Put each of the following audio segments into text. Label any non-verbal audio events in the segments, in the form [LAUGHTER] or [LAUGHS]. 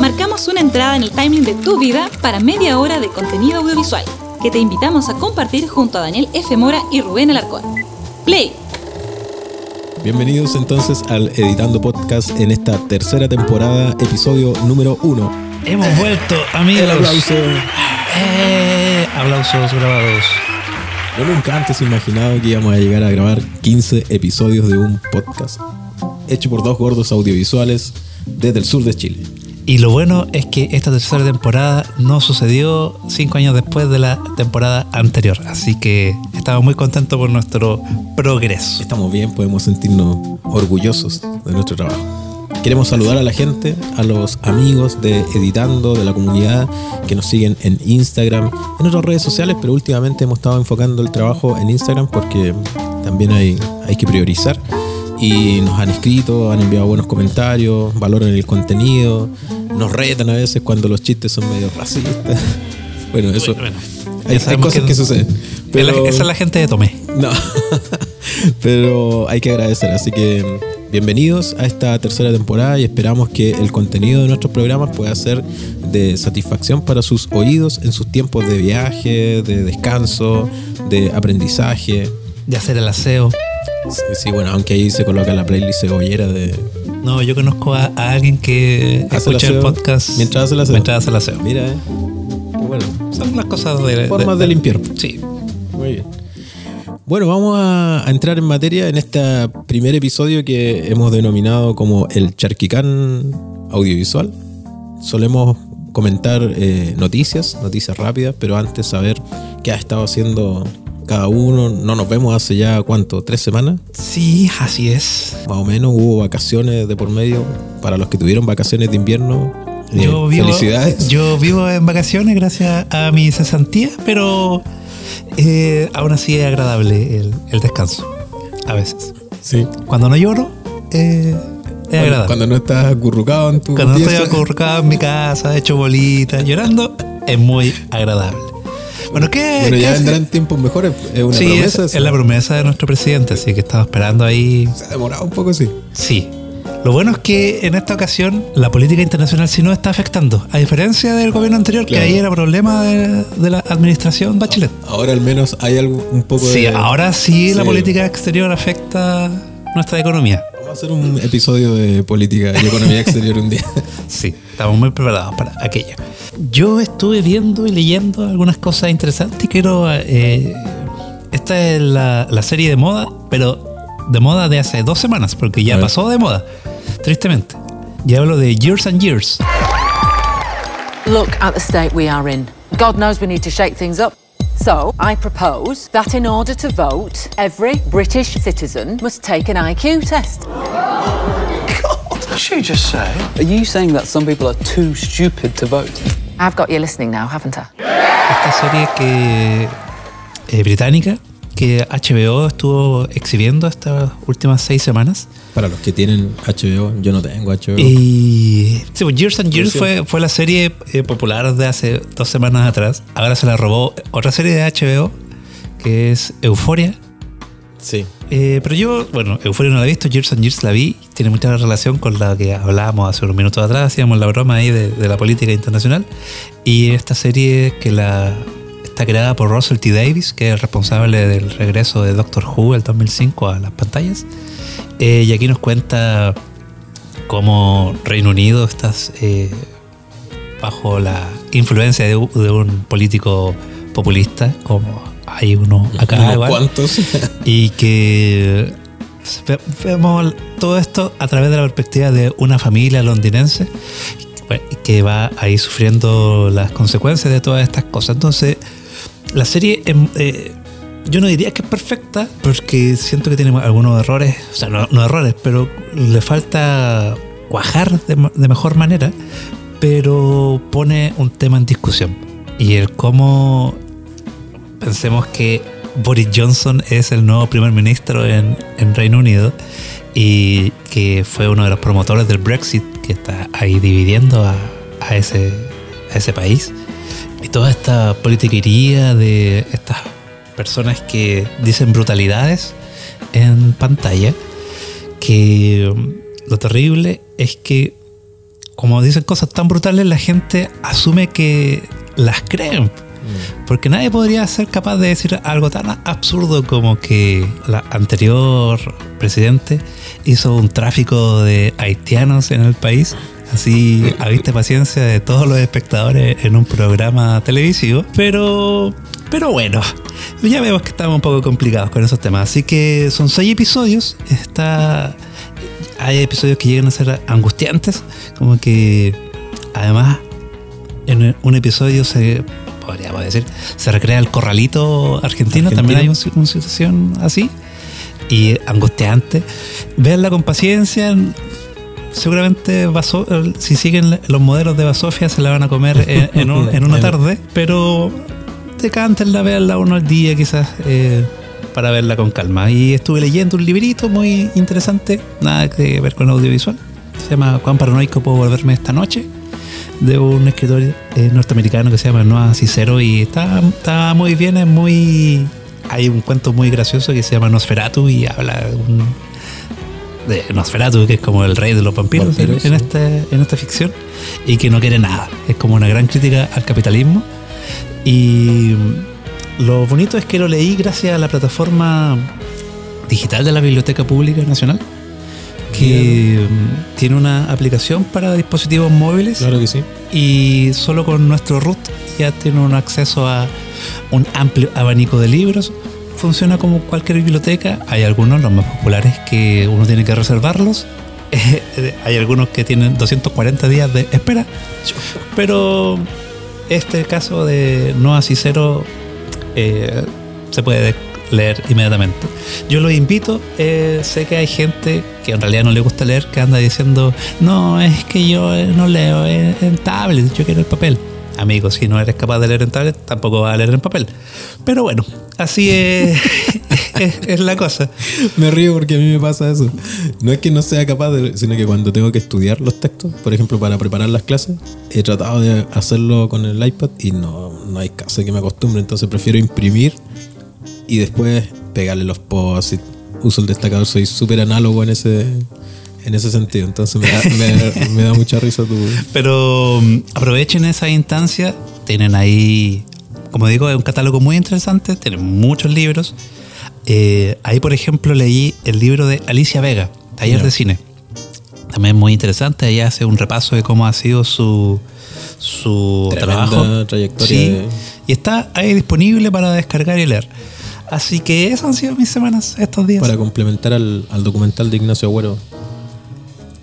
Marcamos una entrada en el timing de tu vida para media hora de contenido audiovisual que te invitamos a compartir junto a Daniel F. Mora y Rubén Alarcón. Play. Bienvenidos entonces al Editando Podcast en esta tercera temporada, episodio número uno. Hemos vuelto, amigos. El aplauso. Eh, aplausos grabados. Yo nunca antes he imaginado que íbamos a llegar a grabar 15 episodios de un podcast hecho por dos gordos audiovisuales desde el sur de Chile. Y lo bueno es que esta tercera temporada no sucedió cinco años después de la temporada anterior. Así que estamos muy contentos por nuestro progreso. Estamos bien, podemos sentirnos orgullosos de nuestro trabajo. Queremos saludar a la gente, a los amigos de Editando, de la comunidad que nos siguen en Instagram, en otras redes sociales, pero últimamente hemos estado enfocando el trabajo en Instagram porque también hay, hay que priorizar y nos han escrito, han enviado buenos comentarios, valoran el contenido, nos retan a veces cuando los chistes son medio racistas. [LAUGHS] Bueno, eso. Bueno, hay, cosas que, que- suceden. Pero, Esa es la gente de Tomé. no. [LAUGHS] pero hay que agradecer. Así que bienvenidos a esta tercera temporada y esperamos que el contenido de nuestros programas pueda ser de satisfacción para sus oídos en sus tiempos de viaje, de descanso, de aprendizaje. De hacer el aseo. Sí, sí, bueno, aunque ahí se coloca la playlist cebollera de, No, yo conozco a, a alguien que Hace escucha el podcast mientras hace el aseo. Mientras hace el aseo. Mira, eh. Qué bueno. Son las cosas de. Formas de limpiar. Sí. Muy bien. Bueno, vamos a, a entrar en materia en este primer episodio que hemos denominado como el Charquicán audiovisual. Solemos comentar eh, noticias, noticias rápidas, pero antes saber qué ha estado haciendo cada uno. No nos vemos hace ya, ¿cuánto? ¿Tres semanas? Sí, así es. Más o menos hubo vacaciones de por medio. Para los que tuvieron vacaciones de invierno, eh, Yo vivo, felicidades. yo vivo en vacaciones gracias a mi cesantía, pero eh, aún así es agradable el, el descanso. A veces. sí. Cuando no lloro, eh, es agradable. cuando no estás acurrucado en tu Cuando no estoy acurrucado en mi casa, hecho bolitas, llorando, es muy agradable. Bueno, ¿qué? Bueno, ya vendrán tiempos mejores. Es una Sí, es, promesa. es eso. la promesa de nuestro presidente, así que estamos esperando ahí. Se ha demorado un poco, sí. Sí. Lo bueno es que en esta ocasión la política internacional sí nos está afectando, a diferencia del gobierno anterior, Claro. que ahí era problema de, de la administración Bachelet. Ahora al menos hay algo un poco Sí, de. ahora sí, la Sí. política exterior afecta nuestra economía. Vamos a hacer un episodio de política y economía exterior un día. [LAUGHS] Sí, estamos muy preparados para aquello. Yo estuve viendo y leyendo algunas cosas interesantes y quiero... eh, esta es la, la serie de moda, pero de moda de hace dos semanas, porque ya pasó de moda, tristemente. Y hablo de Years and Years. Look at the state we are in. God knows we need to shake things up. So, I propose that in order to vote, every British citizen must take an IQ test. Did she just say? Are you saying that some people are too stupid to vote? I've got you listening now, haven't I? Esta serie que eh, británica que HBO estuvo exhibiendo estas últimas seis semanas. Para los que tienen HBO, yo no tengo HBO. Y sí, pues Years and Years fue, fue la serie eh, popular de hace dos semanas atrás. Ahora se la robó otra serie de HBO que es Euforia. Sí. Eh, pero yo, bueno, Euforia no la he visto, Years and Years la vi. Tiene mucha relación con la que hablábamos hace unos minutos atrás. Hacíamos la broma ahí de, de la política internacional. Y esta serie que la está creada por Russell T. Davis, que es el responsable del regreso de Doctor Who el 2005 a las pantallas. Eh, y aquí nos cuenta cómo Reino Unido está eh, bajo la influencia de, de un político populista, como hay uno acá. Unos igual. cuantos. Y que ve- vemos todo esto a través de la perspectiva de una familia londinense que va ahí sufriendo las consecuencias de todas estas cosas. Entonces, la serie, eh, yo no diría que es perfecta, porque siento que tiene algunos errores, o sea, no, no errores, pero le falta cuajar de mejor manera, pero pone un tema en discusión. Y el cómo pensemos que Boris Johnson es el nuevo primer ministro en, Reino Unido y que fue uno de los promotores del Brexit que está ahí dividiendo a, ese, a ese país. Y toda esta politiquería de estas personas que dicen brutalidades en pantalla, que lo terrible es que como dicen cosas tan brutales, la gente asume que las creen. Porque nadie podría ser capaz de decir algo tan absurdo como que la anterior presidente hizo un tráfico de haitianos en el país. Así a vista paciencia de todos los espectadores en un programa televisivo. Pero, pero bueno, ya vemos que estamos un poco complicados con esos temas. Así que son seis episodios. Está, hay episodios que llegan a ser angustiantes. Como que además en un episodio se podríamos decir, se recrea el corralito argentino, Argentino. también hay un- una situación así y angustiante. Veanla con paciencia. Seguramente Vaso- si siguen los modelos de Basofia se la van a comer en, [LAUGHS] en un- en una tarde, pero decántenla, veanla uno al día quizás eh, para verla con calma. Y estuve leyendo un librito muy interesante, nada que ver con audiovisual. Se llama Cuán paranoico puedo volverme esta noche de un escritor eh, norteamericano que se llama Noah Cicero y está, está muy bien, es muy... Hay un cuento muy gracioso que se llama Nosferatu y habla de, un- de Nosferatu, que es como el rey de los vampiros en, Vampiros, en sí. este, en esta ficción y que no quiere nada. Es como una gran crítica al capitalismo y lo bonito es que lo leí gracias a la plataforma digital de la Biblioteca Pública Nacional que mm, tiene una aplicación para dispositivos móviles Claro que sí. y solo con nuestro root ya tiene un acceso a un amplio abanico de libros. Funciona como cualquier biblioteca. Hay algunos, los más populares, que uno tiene que reservarlos. [LAUGHS] Eh, Hay algunos que tienen 240 días de espera. Pero este caso de Noah Cicero eh, se puede leer inmediatamente. Yo los invito, eh, sé que hay gente que en realidad no le gusta leer, que anda diciendo, no, es que yo eh, no leo en, en tablet, yo quiero el papel. Amigo, si no eres capaz de leer en tablet, tampoco vas a leer en papel. Pero bueno, así es, [LAUGHS] es, es la cosa. Me río porque a mí me pasa eso. No es que no sea capaz de, sino que cuando tengo que estudiar los textos, por ejemplo, para preparar las clases, he tratado de hacerlo con el iPad y no, no hay caso que me acostumbre. Entonces prefiero imprimir y después pegarle los posts. Uso el destacador, soy súper análogo en ese, en ese sentido. Entonces me da, me- [LAUGHS] me da mucha risa tu. Pero mm, aprovechen esa instancia. Tienen ahí, como digo, es un catálogo muy interesante. Tienen muchos libros. Eh, ahí, por ejemplo, leí el libro de Alicia Vega, Taller de Cine. También muy interesante. Ella hace un repaso de cómo ha sido su, su Tremenda trabajo. trayectoria Sí, de- Y está ahí disponible para descargar y leer. Así que esas han sido mis semanas estos días. Para complementar al, al documental de Ignacio Agüero,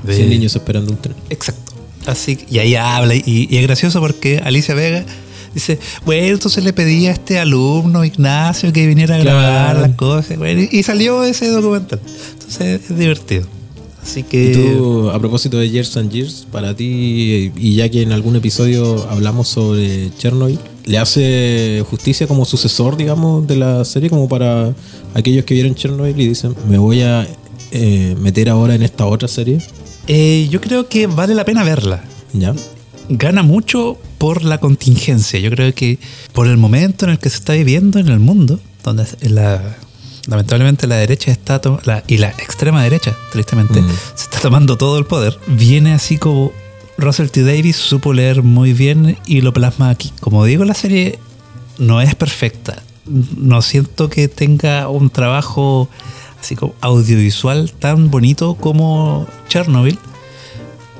De- 100 niños esperando un tren. Exacto. Así que- y ahí habla y, y es gracioso porque Alicia Vega dice, bueno, entonces le pedí a este alumno Ignacio que viniera a grabar las cosas. bueno, y, y salió ese documental. Entonces es divertido. Así que Y tú, a propósito de Years and Years, para ti, y ya que en algún episodio hablamos sobre Chernobyl, ¿le hace justicia como sucesor, digamos, de la serie? Como para aquellos que vieron Chernobyl y dicen, me voy a eh, meter ahora en esta otra serie. eh, yo creo que vale la pena verla. ¿Ya? Gana mucho por la contingencia. Yo creo que por el momento en el que se está viviendo en el mundo, donde la, lamentablemente la derecha está la- y la extrema derecha, tristemente, Mm. se está tomando todo el poder, viene así como Russell T. Davis supo leer muy bien y lo plasma aquí. Como digo, la serie no es perfecta. No siento que tenga un trabajo así como audiovisual tan bonito como Chernobyl,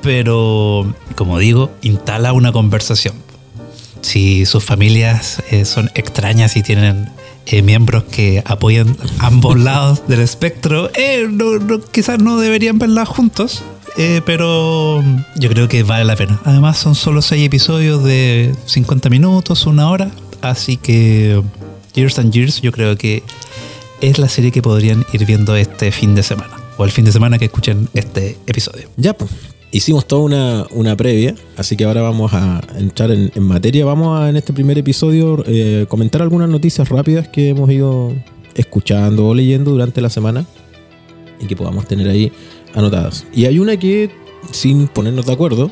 pero como digo, instala una conversación. Si sus familias eh, son extrañas y tienen eh, miembros que apoyan ambos [LAUGHS] lados del espectro, eh, no- no- quizás no deberían verla juntos, eh, pero yo creo que vale la pena. Además son solo seis episodios de 50 minutos, una hora, así que Years and Years yo creo que es la serie que podrían ir viendo este fin de semana, o el fin de semana que escuchen este episodio. Ya, pues. Hicimos toda una, una previa, así que ahora vamos a entrar en, materia. Vamos a en este primer episodio eh, comentar algunas noticias rápidas que hemos ido escuchando o leyendo durante la semana y que podamos tener ahí anotadas. Y hay una que, sin ponernos de acuerdo,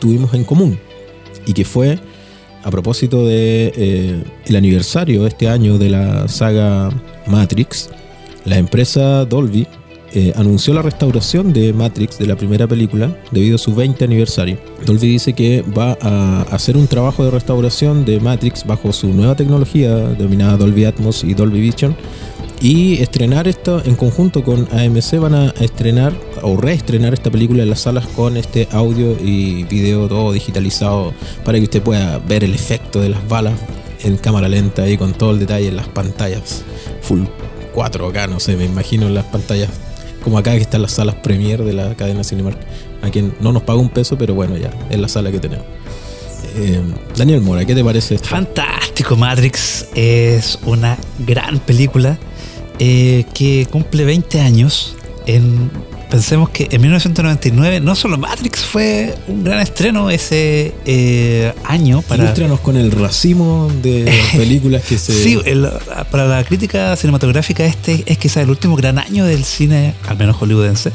tuvimos en común y que fue a propósito de eh, el aniversario este año de la saga Matrix. La empresa Dolby eh, anunció la restauración de Matrix de la primera película debido a su 20 aniversario. Dolby dice que va a hacer un trabajo de restauración de Matrix bajo su nueva tecnología denominada Dolby Atmos y Dolby Vision y estrenar esto en conjunto con AMC van a estrenar o reestrenar esta película en las salas con este audio y video todo digitalizado para que usted pueda ver el efecto de las balas en cámara lenta y con todo el detalle en las pantallas full 4K, no sé, me imagino en las pantallas como acá que están las salas premier de la cadena Cinemark, a quien no nos paga un peso, pero bueno, ya, es la sala que tenemos. Eh, Daniel Mora, ¿qué te parece esto? Fantástico, Matrix es una gran película eh, que cumple 20 años. En, pensemos que en 1999 no solo Matrix fue un gran estreno ese eh, año para... Ilústranos con el racimo de [LAUGHS] películas que se... Sí, el- para la crítica cinematográfica este es quizás el último gran año del cine, al menos hollywoodense.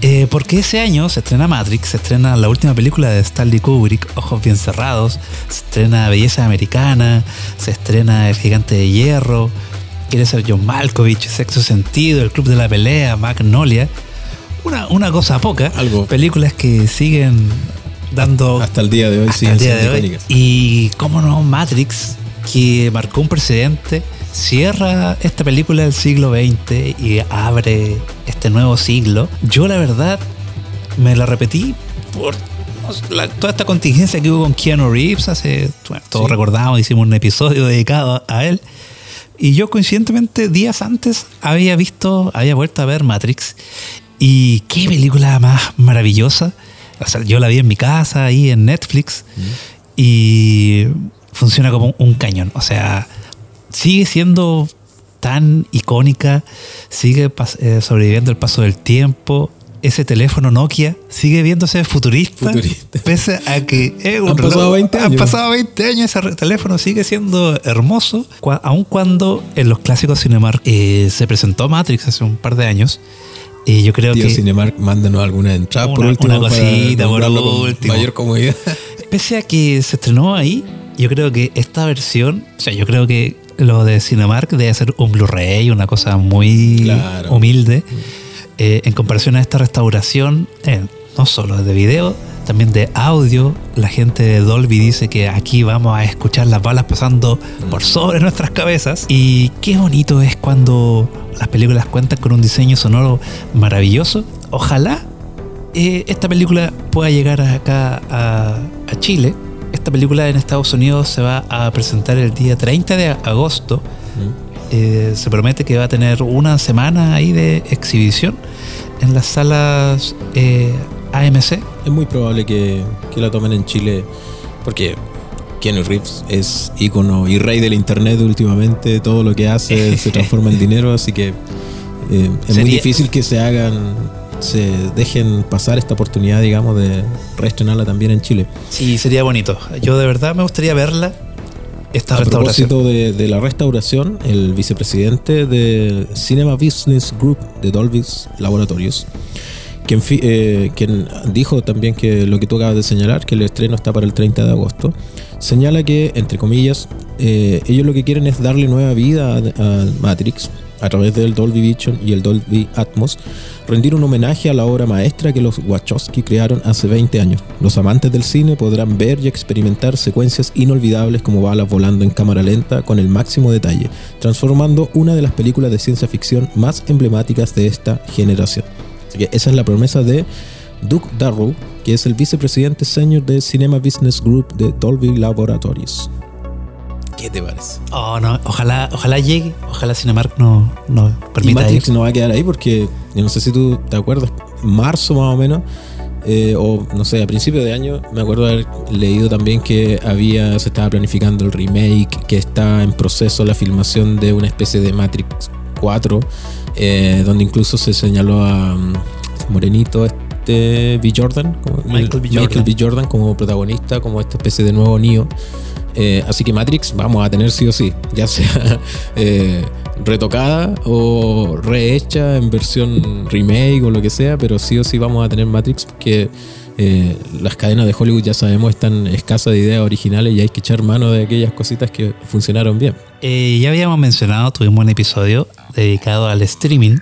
Eh, porque ese año se estrena Matrix, se estrena la última película de Stanley Kubrick, Ojos Bien Cerrados, se estrena Belleza Americana, se estrena El Gigante de Hierro, Quiere ser John Malkovich, Sexo Sentido, El Club de la Pelea, Magnolia. Una, una cosa poca. Algo. Películas que siguen dando Hasta el día de hoy siguen día de hoy. Y cómo no, Matrix, que marcó un precedente, cierra esta película del siglo XX y abre este nuevo siglo. Yo la verdad me la repetí por la- toda esta contingencia que hubo con Keanu Reeves hace, bueno, todos Sí. recordamos, hicimos un episodio dedicado a él. Y yo coincidentemente días antes había visto, había vuelto a ver Matrix. Y qué película más maravillosa. O sea, yo la vi en mi casa, ahí en Netflix. Y funciona como un cañón. O sea, sigue siendo tan icónica, sigue eh, sobreviviendo el paso del tiempo. Ese teléfono Nokia sigue viéndose futurista, Futurista. pese a que es un Han pasado reloj- 20 Han años. pasado 20 años, ese teléfono sigue siendo hermoso, aun cuando en los clásicos Cinemark eh, se presentó Matrix hace un par de años. Y yo creo Tío que Cinemark, mándanos alguna entrada por Una- último. una cosita, por último. Mayor comodidad. [LAUGHS] Pese a que se estrenó ahí, yo creo que esta versión, o sea, yo creo que lo de Cinemark debe ser un Blu-ray, una cosa muy Claro. humilde, eh, en comparación a esta restauración, eh, no solo de video, también de audio. La gente de Dolby dice que aquí vamos a escuchar las balas pasando por sobre nuestras cabezas. Y qué bonito es cuando las películas cuentan con un diseño sonoro maravilloso. Ojalá eh, esta película pueda llegar acá a, a Chile. Esta película en Estados Unidos se va a presentar el día 30 de agosto. Eh, se promete que va a tener una semana ahí de exhibición en las salas eh, AMC. Es muy probable que, que la tomen en Chile porque Keanu Reeves es ícono y rey del internet últimamente. Todo lo que hace [LAUGHS] se transforma en dinero, así que eh, es muy Sería- difícil que se hagan, se dejen pasar esta oportunidad, digamos, de reestrenarla también en Chile. Sí, sería bonito. Yo de verdad me gustaría verla. Esta A restauración. propósito de, de la restauración, el vicepresidente de Cinema Business Group de Dolby's Laboratorios, eh, quien dijo también que lo que tú acabas de señalar, que el estreno está para el 30 de agosto, señala que, entre comillas, eh, ellos lo que quieren es darle nueva vida a, a Matrix a través del Dolby Vision y el Dolby Atmos, rendir un homenaje a la obra maestra que los Wachowski crearon hace 20 años. Los amantes del cine podrán ver y experimentar secuencias inolvidables como balas volando en cámara lenta con el máximo detalle, transformando una de las películas de ciencia ficción más emblemáticas de esta generación. Que esa es la promesa de Doug Darrow, que es el vicepresidente senior de Cinema Business Group de Dolby Laboratories. ¿Qué te parece? Oh, no, ojalá, ojalá llegue. Ojalá Cinemark no, no Y permita Matrix ir. no va a quedar ahí porque, yo no sé si tú te acuerdas, marzo más o menos, eh, o no sé, a principio de año, me acuerdo haber leído también que había, se estaba planificando el remake, que está en proceso la filmación de una especie de Matrix 4, eh, donde incluso se señaló a mm, Morenito, este B. Jordan, como, Michael B. Michael Jordan. B. Jordan como protagonista, como esta especie de nuevo Neo. Eh, así que Matrix vamos a tener sí o sí, ya sea [LAUGHS] eh, retocada o rehecha en versión remake o lo que sea, pero sí o sí vamos a tener Matrix porque eh, las cadenas de Hollywood ya sabemos están escasas de ideas originales y hay que echar mano de aquellas cositas que funcionaron bien. Eh, ya habíamos mencionado, tuvimos un episodio dedicado al streaming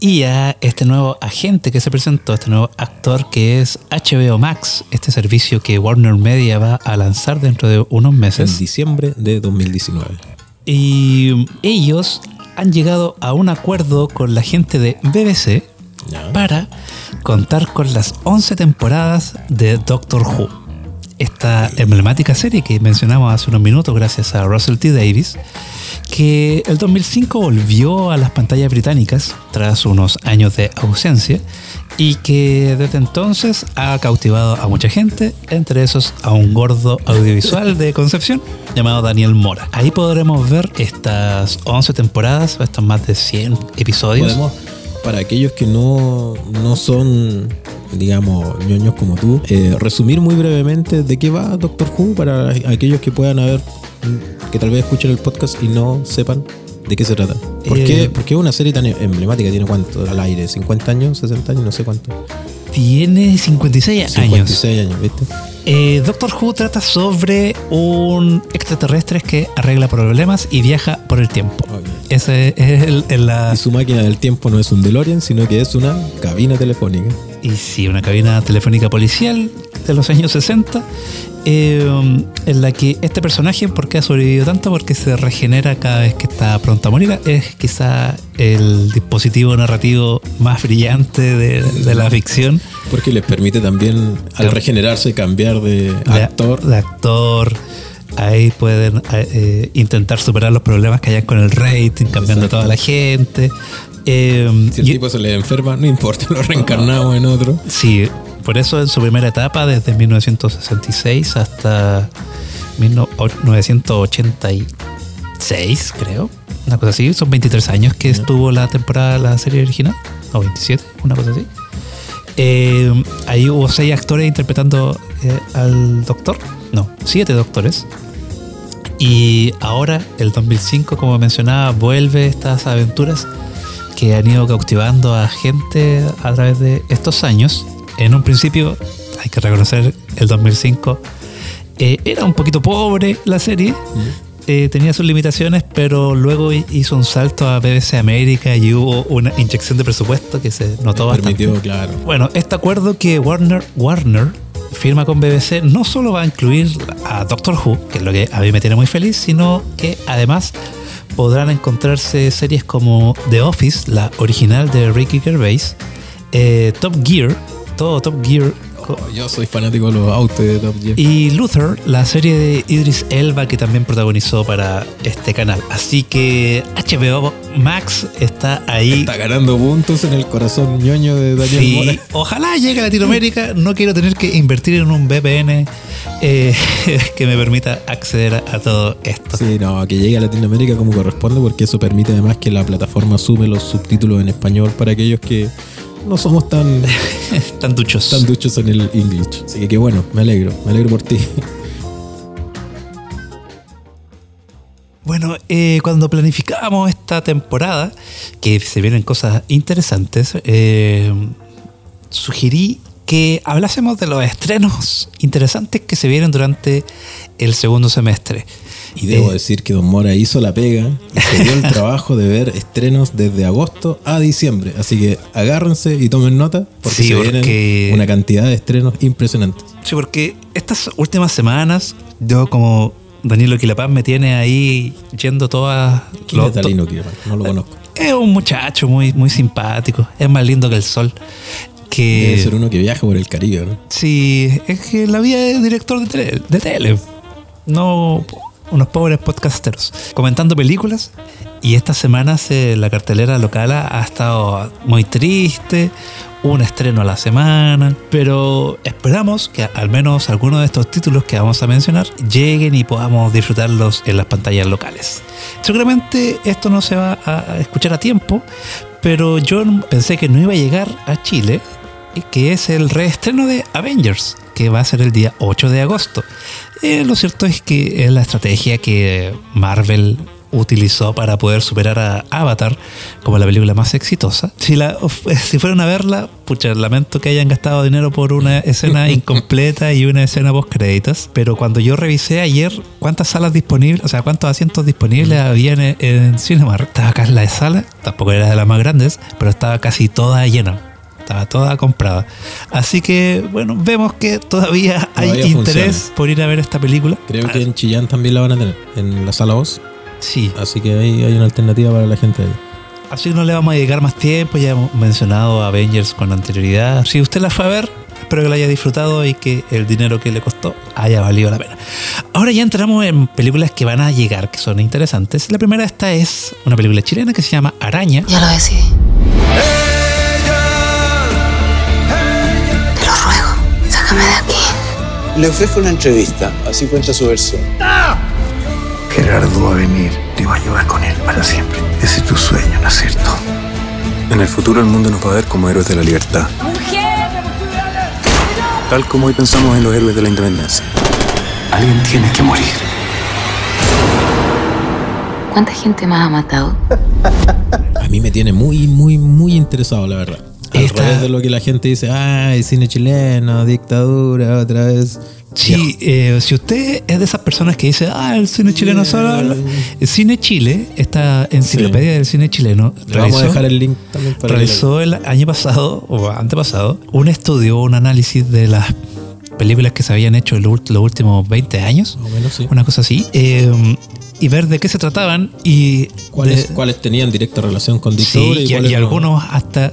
y a este nuevo agente que se presentó, este nuevo actor que es HBO Max, este servicio que Warner Media va a lanzar dentro de unos En meses. diciembre de 2019. Y ellos han llegado a un acuerdo con la gente de BBC Ya. para contar con las 11 temporadas de Doctor Who. Esta emblemática serie que mencionamos hace unos minutos gracias a Russell T. Davis, que el 2005 volvió a las pantallas británicas tras unos años de ausencia y que desde entonces ha cautivado a mucha gente, entre esos a un gordo audiovisual de Concepción llamado Daniel Mora. Ahí podremos ver estas 11 temporadas, estos más de 100 episodios. Podemos, para aquellos que no, no son, digamos, ñoños como tú, eh, resumir muy brevemente de qué va Doctor Who para aquellos que puedan haber, que tal vez escuchen el podcast y no sepan de qué se trata. ¿Por, Eh, qué, por qué una serie tan emblemática tiene cuánto al aire? ¿50 años? ¿60 años? No sé cuánto. Tiene 56 años. 56 años, ¿viste? Eh, Doctor Who trata sobre un extraterrestre que arregla problemas y viaja por el tiempo. Ok. Ese es el, el- la, Y su máquina del tiempo no es un DeLorean, sino que es una cabina telefónica. y sí, una cabina telefónica policial de los años 60 eh, en la que este personaje, ¿por qué ha sobrevivido tanto? Porque se regenera cada vez que está pronto a morir. Es quizá el dispositivo narrativo más brillante de, de la ficción. Porque les permite también, al regenerarse, cambiar de actor. De actor. Ahí pueden eh, intentar superar los problemas que hayan con el rating, cambiando a toda la gente. Eh, Si el y- tipo se le enferma, no importa, lo reencarnamos en otro. Sí, por eso en su primera etapa, desde 1966 hasta 1986, creo. Una cosa así, son 23 años que estuvo la temporada, la serie original. O 27, una cosa así. Eh, ahí hubo seis actores interpretando eh, al doctor. No, siete doctores. Y ahora, el 2005, como mencionaba, vuelve estas aventuras que han ido cautivando a gente a través de estos años. En un principio, hay que reconocer, el 2005 eh, era un poquito pobre la serie. eh, tenía sus limitaciones, pero luego hi- hizo un salto a BBC América y hubo una inyección de presupuesto que se notó bastante. Permitió, claro. Bueno, este acuerdo que Warner, Warner firma con BBC no solo va a incluir a Doctor Who, que es lo que a mí me tiene muy feliz, sino que además podrán encontrarse series como The Office, la original de Ricky Gervais, eh, Top Gear, todo Top Gear, Oh, yo soy fanático de los autos de Top Gear. y Luther, la serie de Idris Elba que también protagonizó para este canal. Así que HBO Max está ahí. Está ganando puntos en el corazón ñoño de Daniel Sí, Mora. ojalá llegue a Latinoamérica. No quiero tener que invertir en un VPN eh, [LAUGHS] que me permita acceder a, a todo esto. Sí, no, que llegue a Latinoamérica como corresponde, porque eso permite además que la plataforma sume los subtítulos en español para aquellos que no somos tan, [LAUGHS] Tan duchos. tan duchos en el English. Así que qué bueno, me alegro, me alegro por ti. Bueno, eh, cuando planificábamos esta temporada, que se vienen cosas interesantes, eh, sugerí que hablásemos de los estrenos interesantes que se vienen durante el segundo semestre. Y debo Eh, decir que Don Mora hizo la pega y se dio el [LAUGHS] trabajo de ver estrenos desde agosto a diciembre. Así que agárrense y tomen nota porque Sí, se porque- vienen una cantidad de estrenos impresionantes. Sí, porque estas últimas semanas, yo como Danilo Quilapaz me tiene ahí yendo todas... ¿Quién es Dalino Quirman? No lo conozco. Es un muchacho muy, muy simpático, es más lindo que el sol. Que Debe ser uno que viaja por el Caribe, ¿no? Sí, es que la vida es director de tele, de tele. No unos pobres podcasteros. Comentando películas. Y estas semanas eh, la cartelera local ha, estado muy triste. Un estreno a la semana. Pero esperamos que al menos algunos de estos títulos que vamos a mencionar lleguen y podamos disfrutarlos en las pantallas locales. Seguramente esto no se va a escuchar a tiempo. Pero yo pensé que no iba a llegar a Chile que es el reestreno de Avengers, que va a ser el día 8 de agosto. Eh, lo cierto es que es la estrategia que Marvel utilizó para poder superar a Avatar como la película más exitosa. Si, la, [LAUGHS] si fueron a verla, pucha, lamento que hayan gastado dinero por una escena [LAUGHS] incompleta y una escena post créditos. Pero cuando yo revisé ayer cuántas salas disponibles, o sea, cuántos asientos disponibles había en, en Cinemark, estaba acá en la sala, tampoco era de las más grandes, pero estaba casi toda llena estaba toda comprada. Así que, bueno, vemos que todavía, hay interés por ir a ver esta película. Creo que en Chillán también la van a tener, en la sala 2. Sí. Así que ahí hay una alternativa para la gente ahí. Así que no le vamos a dedicar más tiempo, ya hemos mencionado Avengers con anterioridad. Si usted la fue a ver, espero que la haya disfrutado y que el dinero que le costó haya valido la pena. Ahora ya entramos en películas que van a llegar, que son interesantes. La primera de esta es una película chilena que se llama Araña. Ya lo decidí. Sácame de aquí. Le ofrezco una entrevista, así cuenta su versión. Gerardo va a venir, te va a llevar con él para siempre. Ese es tu sueño, ¿no es cierto? En el futuro el mundo nos va a ver como héroes de la libertad. Tal como hoy pensamos en los héroes de la independencia. Alguien tiene que morir. ¿Cuánta gente más ha matado? [LAUGHS] A mí me tiene muy, muy, muy interesado, la verdad. Al Esta- revés de lo que la gente dice, ay, cine chileno, dictadura, otra vez. Sí, eh, si usted es de esas personas que dice, ah, el cine chileno solo. El Cine Chile, esta enciclopedia del cine chileno, Le vamos a dejar el link también para realizó el año pasado o antepasado un estudio, un análisis de las películas que se habían hecho en los ult- los últimos 20 años, Más o menos, sí. una cosa así, eh, y ver de qué se trataban y ¿Cuáles, de- cuáles tenían directa relación con Sí, dictadura y, no? algunos hasta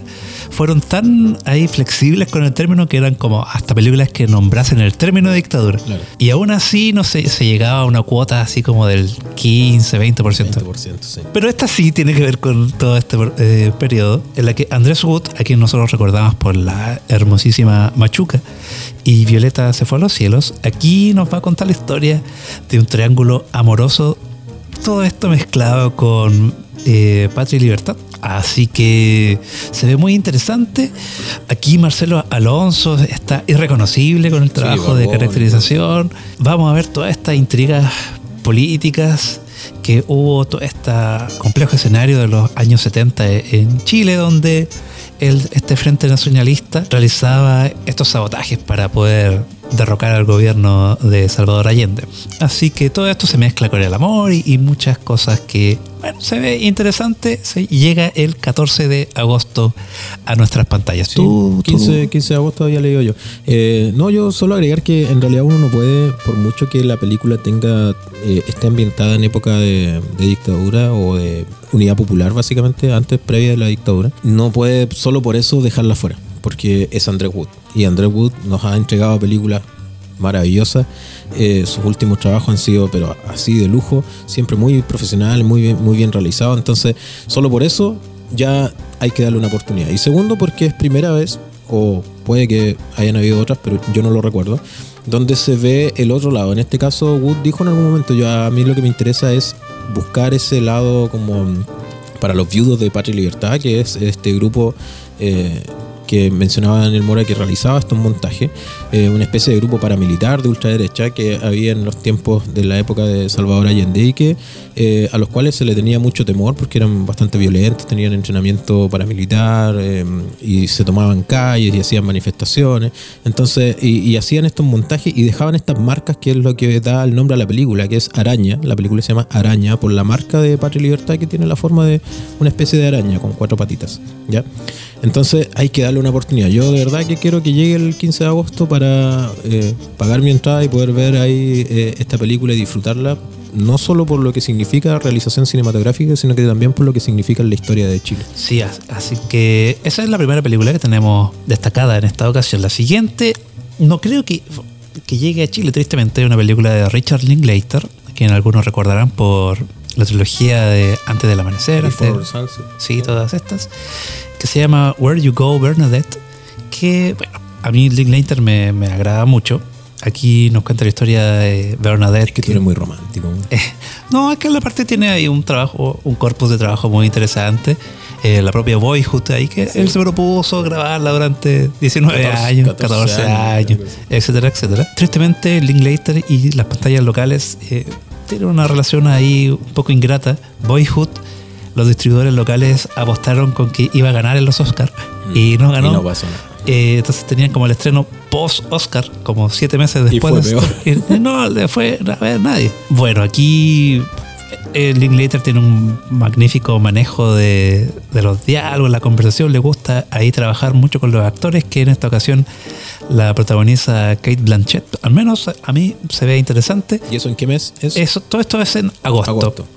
fueron tan ahí flexibles con el término que eran como hasta películas que nombrasen el término de dictadura. Claro. Y aún así no sé, se llegaba a una cuota así como del 15, 20%. 20%, sí. Pero esta sí tiene que ver con todo este eh, periodo en la que Andrés Wood, a quien nosotros recordamos por la hermosísima Machuca, y Violeta se fue a los cielos, aquí nos va a contar la historia de un triángulo amoroso, todo esto mezclado con eh, Patria y Libertad. Así que se ve muy interesante. Aquí Marcelo Alonso está irreconocible con el trabajo de caracterización. Vamos a ver todas estas intrigas políticas que hubo todo este complejo escenario de los años 70 en Chile, donde el, este Frente Nacionalista realizaba estos sabotajes para poder derrocar al gobierno de Salvador Allende. Así que todo esto se mezcla con el amor y, y muchas cosas que, bueno, se ve interesante. Se llega el 14 de agosto a nuestras pantallas. Sí, Tú- tú- 15, 15 de agosto había leído yo. Eh, no, yo solo agregar que en realidad uno no puede, por mucho que la película tenga eh, esté ambientada en época de, de dictadura o de unidad popular, básicamente, antes previa de la dictadura, no puede solo por eso dejarla fuera, porque es Andrés Wood. Y Andrés Wood nos ha entregado películas maravillosas. Eh, sus últimos trabajos han sido, pero así de lujo, siempre muy profesional, muy bien, muy bien realizado. Entonces, solo por eso ya hay que darle una oportunidad. Y segundo, porque es primera vez, o puede que hayan habido otras, pero yo no lo recuerdo, donde se ve el otro lado. En este caso, Wood dijo en algún momento, yo a mí lo que me interesa es buscar ese lado como para los viudos de Patria y Libertad, que es este grupo eh, que mencionaba Daniel Mora que realizaba estos montajes, eh, una especie de grupo paramilitar de ultraderecha que había en los tiempos de la época de Salvador Allende que eh, a los cuales se le tenía mucho temor porque eran bastante violentos, tenían entrenamiento paramilitar eh, y se tomaban calles y hacían manifestaciones, entonces y, y hacían estos montajes y dejaban estas marcas que es lo que da el nombre a la película, que es Araña, la película se llama Araña por la marca de Patria y Libertad que tiene la forma de una especie de araña con cuatro patitas, ¿ya? Entonces hay que darle una oportunidad. Yo de verdad que quiero que llegue el 15 de agosto para eh, pagar mi entrada y poder ver ahí eh, esta película y disfrutarla, no solo por lo que significa realización cinematográfica, sino que también por lo que significa la historia de Chile. Sí, as- así que esa es la primera película que tenemos destacada en esta ocasión. La siguiente, no creo que, que llegue a Chile, tristemente, es una película de Richard Linklater, que algunos recordarán por la trilogía de Antes del Amanecer, Before antes- Sunset. sí, todas estas, que se llama Where You Go Bernadette, que, bueno, a mí Linklater me, me agrada mucho. Aquí nos cuenta la historia de Bernadette. Que tú eres muy romántico. Eh, no, es que la parte tiene ahí un trabajo, un corpus de trabajo muy interesante. Eh, la propia Boyhood ahí que él se propuso grabarla durante 19 14, años, 14 14, años, años, etcétera, etcétera. Tristemente, Linklater y las pantallas locales eh, tienen una relación ahí un poco ingrata. Boyhood, los distribuidores locales apostaron con que iba a ganar en los Oscars y no ganó. Mm. Y no pasó nada. Eh, entonces tenían como el estreno post-Oscar, como siete meses Y después. fue de [LAUGHS] y no le fue a ver nadie. Bueno, aquí Linklater tiene un magnífico manejo de, de los diálogos, la conversación. Le gusta ahí trabajar mucho con los actores, que en esta ocasión la protagoniza Kate Blanchett. Al menos a mí se ve interesante. ¿Y eso en qué mes es? Eso, todo esto es en agosto. Agosto.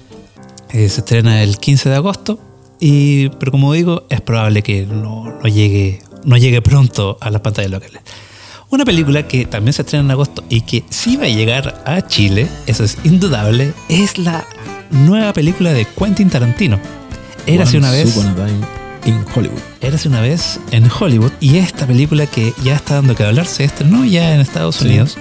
Eh, se estrena el 15 de agosto. Y, pero como digo, es probable que no, no llegue, no llegue pronto a las pantallas locales. Una película que también se estrena en agosto y que sí va a llegar a Chile, eso es indudable, es la nueva película de Quentin Tarantino. Érase una vez. In Hollywood. Érase una vez en Hollywood y esta película que ya está dando que hablar se estrenó ya en Estados Sí. Unidos.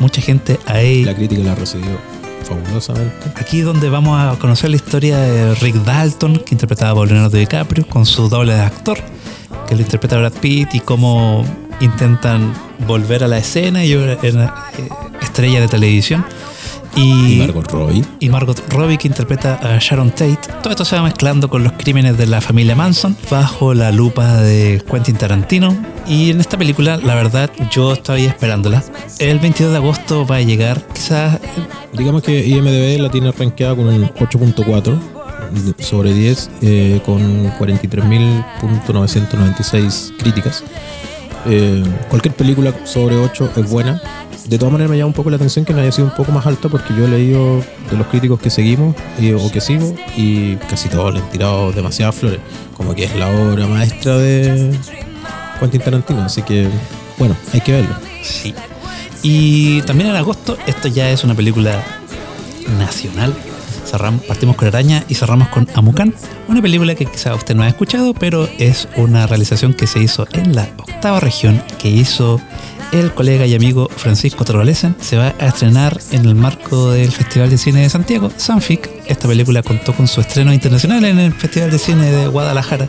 Mucha gente ahí La crítica la recibió fabulosamente. Aquí donde vamos a conocer la historia de Rick Dalton, que interpretaba por Leonardo DiCaprio, con su doble de actor, que lo interpreta Brad Pitt, y cómo intentan volver a la escena y eh, estrella de televisión. Y, Y Margot Robbie. y Margot Robbie que interpreta a Sharon Tate. Todo esto se va mezclando con los crímenes de la familia Manson bajo la lupa de Quentin Tarantino. Y en esta película, la verdad, yo estoy esperándola. El 22 de agosto va a llegar, quizás Digamos que IMDB la tiene rankeada con un 8.4 sobre 10 eh, con 43.996 críticas. Eh, cualquier película sobre 8 es buena. De todas maneras me llama un poco la atención que no haya sido un poco más alta porque yo he leído de los críticos que seguimos o que sigo y casi todos le han tirado demasiadas flores. Como que es la obra maestra de Quentin Tarantino. Así que, bueno, hay que verlo. Sí. Y también en agosto, esto ya es una película nacional. Partimos con Araña y cerramos con Amucan, una película que quizá usted no ha escuchado, pero es una realización que se hizo en la octava región, que hizo el colega y amigo Francisco Torvalesen. Se va a estrenar en el marco del Festival de Cine de Santiago, Sanfic. Esta película contó con su estreno internacional en el Festival de Cine de Guadalajara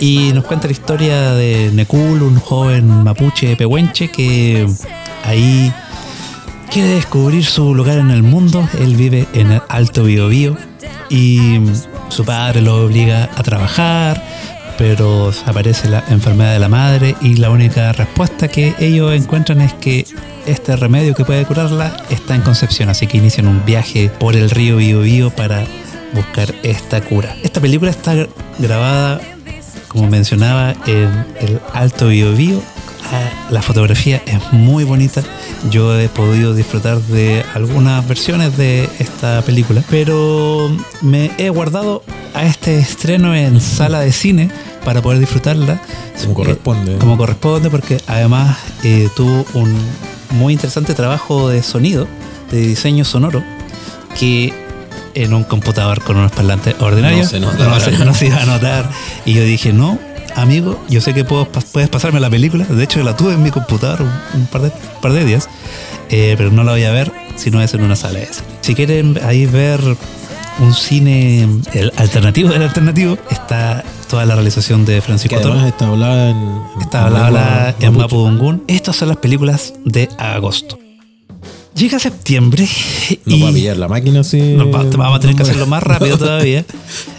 y nos cuenta la historia de Nekul, un joven mapuche pehuenche que ahí quiere descubrir su lugar en el mundo. Él vive en el Alto Biobío y su padre lo obliga a trabajar, pero aparece la enfermedad de la madre y la única respuesta que ellos encuentran es que este remedio que puede curarla está en Concepción, así que inician un viaje por el río Biobío para buscar esta cura. Esta película está grabada, como mencionaba, en el Alto Biobío. Ah, La fotografía es muy bonita. Yo he podido disfrutar de algunas versiones de esta película, pero me he guardado a este estreno en sala de cine para poder disfrutarla. Como corresponde. Eh, como corresponde, porque además eh, tuvo un muy interesante trabajo de sonido, de diseño sonoro, que en un computador con unos parlantes ordinarios [LAUGHS] No se nota se- no se iba a notar. Y yo dije, no, amigo, yo sé que puedo, puedes pasarme la película. De hecho, la tuve en mi computador un, un par, de, par de días, eh, pero no la voy a ver si no es en una sala de cine. Si quieren ahí ver un cine el alternativo del alternativo, está toda la realización de Francisco Toro. además está hablada en. en Está hablada en. Estas son las películas de agosto. Llega septiembre Nos y va a pillar la máquina nos va- vamos a tener que hacerlo más [LAUGHS] rápido todavía.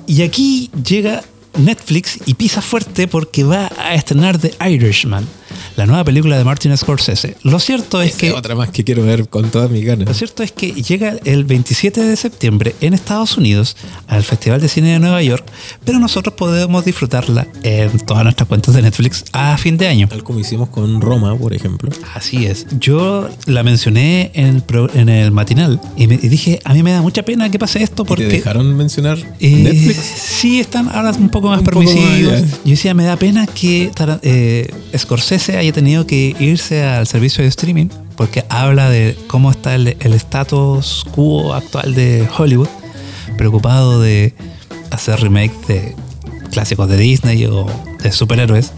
Y aquí llega Netflix y pisa fuerte porque va a estrenar The Irishman, la nueva película de Martin Scorsese. Lo cierto es Esa que es otra más que quiero ver con todas mis lo ganas. cierto es que llega el 27 de septiembre en Estados Unidos al Festival de Cine de Nueva York, pero nosotros podemos disfrutarla en todas nuestras cuentas de Netflix a fin de año. Tal como hicimos con Roma, por ejemplo. Así es. Yo la mencioné en el, pro- en el matinal y, me, y dije, a mí me da mucha pena que pase esto ¿Te porque... dejaron mencionar eh, Netflix? Sí, están ahora un poco más Un poco permisivos. más, ya. Yo decía, me da pena que eh, Scorsese haya tenido que irse al servicio de streaming porque habla de cómo está el el status quo actual de Hollywood, preocupado de hacer remake de clásicos de Disney o de superhéroes